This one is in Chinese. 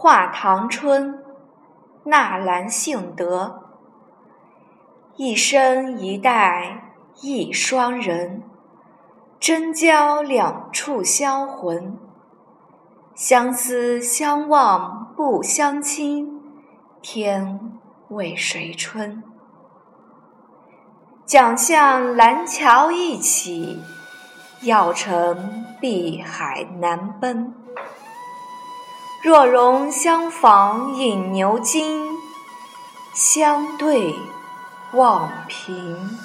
画堂春，纳兰性德。一生一代一双人，真交两处销魂。相思相望不相亲，天为谁春？桨向蓝桥一起，要乘碧海难奔。若容相访饮牛津，相对望平。